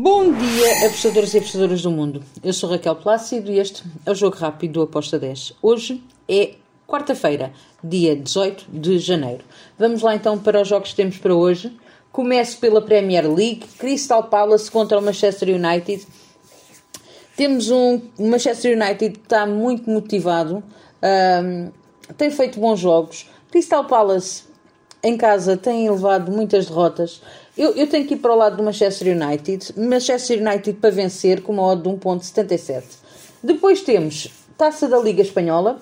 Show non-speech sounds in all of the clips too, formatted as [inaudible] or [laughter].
Bom dia, apostadores e apostadoras do mundo. Eu sou Raquel Plácido e este é o Jogo Rápido do Aposta 10. Hoje é quarta-feira, dia 18 de janeiro. Vamos lá então para os jogos que temos para hoje. Começo pela Premier League, Crystal Palace contra o Manchester United. Temos um Manchester United que está muito motivado, um, tem feito bons jogos. Crystal Palace em casa tem levado muitas derrotas. Eu, eu, tenho que ir para o lado do Manchester United. Manchester United para vencer com uma odd de 1.77. Depois temos Taça da Liga Espanhola.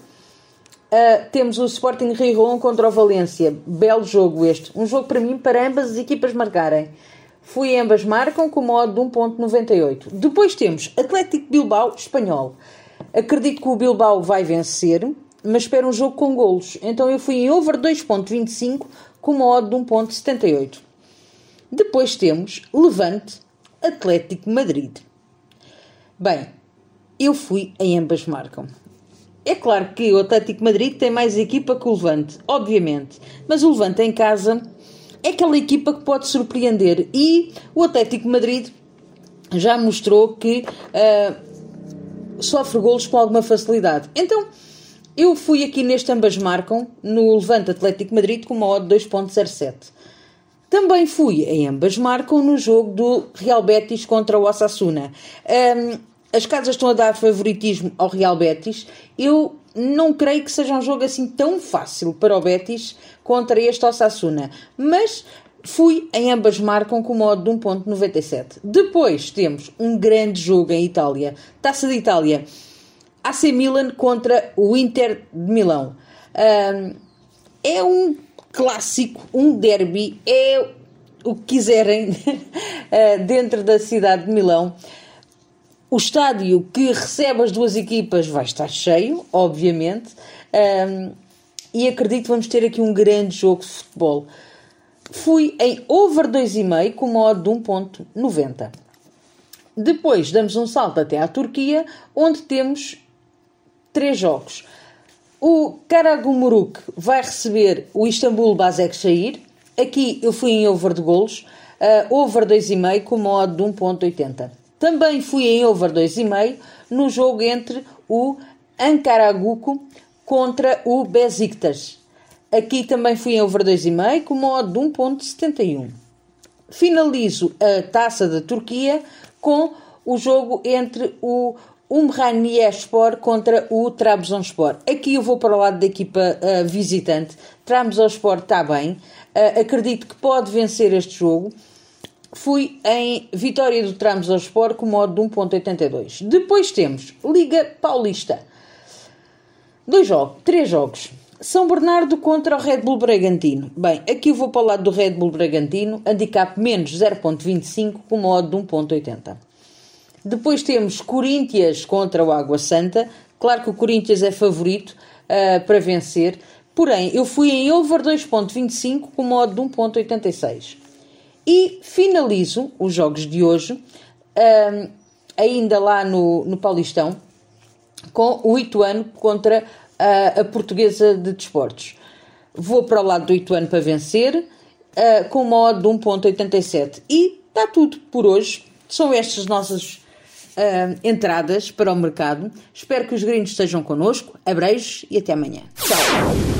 Uh, temos o Sporting Rijon contra o Valência. Belo jogo este. Um jogo para mim, para ambas as equipas marcarem. Fui ambas marcam com uma odd de 1.98. Depois temos Atlético Bilbao Espanhol. Acredito que o Bilbao vai vencer mas espero um jogo com golos. Então eu fui em over 2.25 com uma odd de 1.78. Depois temos Levante Atlético Madrid. Bem, eu fui em ambas marcam. É claro que o Atlético Madrid tem mais equipa que o Levante, obviamente, mas o Levante em casa é aquela equipa que pode surpreender e o Atlético Madrid já mostrou que uh, sofre golos com alguma facilidade. Então, eu fui aqui neste ambas marcam, no Levante Atlético Madrid, com uma odd 2.07. Também fui em ambas marcam no jogo do Real Betis contra o Osasuna. Um, as casas estão a dar favoritismo ao Real Betis. Eu não creio que seja um jogo assim tão fácil para o Betis contra este Osasuna. Mas fui em ambas marcam com modo de 1.97. Depois temos um grande jogo em Itália. Taça de Itália. AC Milan contra o Inter de Milão. Um, é um clássico, um derby, é o que quiserem ah, [laughs] dentro da cidade de Milão. O estádio que recebe as duas equipas vai estar cheio, obviamente, um, e acredito que vamos ter aqui um grande jogo de futebol. Fui em over 2,5 com modo de 1.90. Depois damos um salto até à Turquia, onde temos três jogos. O Karagumuruk vai receber o Istambul Basaksehir. Aqui eu fui em over de golos, uh, over 2,5 com modo de 1.80. Também fui em over 2,5 no jogo entre o Ankaraguco contra o Besiktas. Aqui também fui em over 2,5 com modo de 1.71. Finalizo a taça da Turquia com o jogo entre o Umraniyespor contra o Trabzonspor. Aqui eu vou para o lado da equipa uh, visitante. Trabzonspor está bem. Uh, acredito que pode vencer este jogo. Fui em vitória do Trabzonspor com modo de 1.82. Depois temos Liga Paulista. Dois jogos, três jogos. São Bernardo contra o Red Bull Bragantino. Bem, aqui eu vou para o lado do Red Bull Bragantino, handicap menos 0.25 com modo de 1.80. Depois temos Corinthians contra o Água Santa. Claro que o Corinthians é favorito uh, para vencer. Porém, eu fui em over 2.25 com modo de 1.86. E finalizo os jogos de hoje, uh, ainda lá no, no Paulistão, com o Ituano contra uh, a Portuguesa de Desportos. Vou para o lado do Ituano para vencer, com modo de 1.87. E está tudo por hoje. São estas nossas uh, entradas para o mercado. Espero que os gringos estejam connosco. Abreijos e até amanhã. Tchau!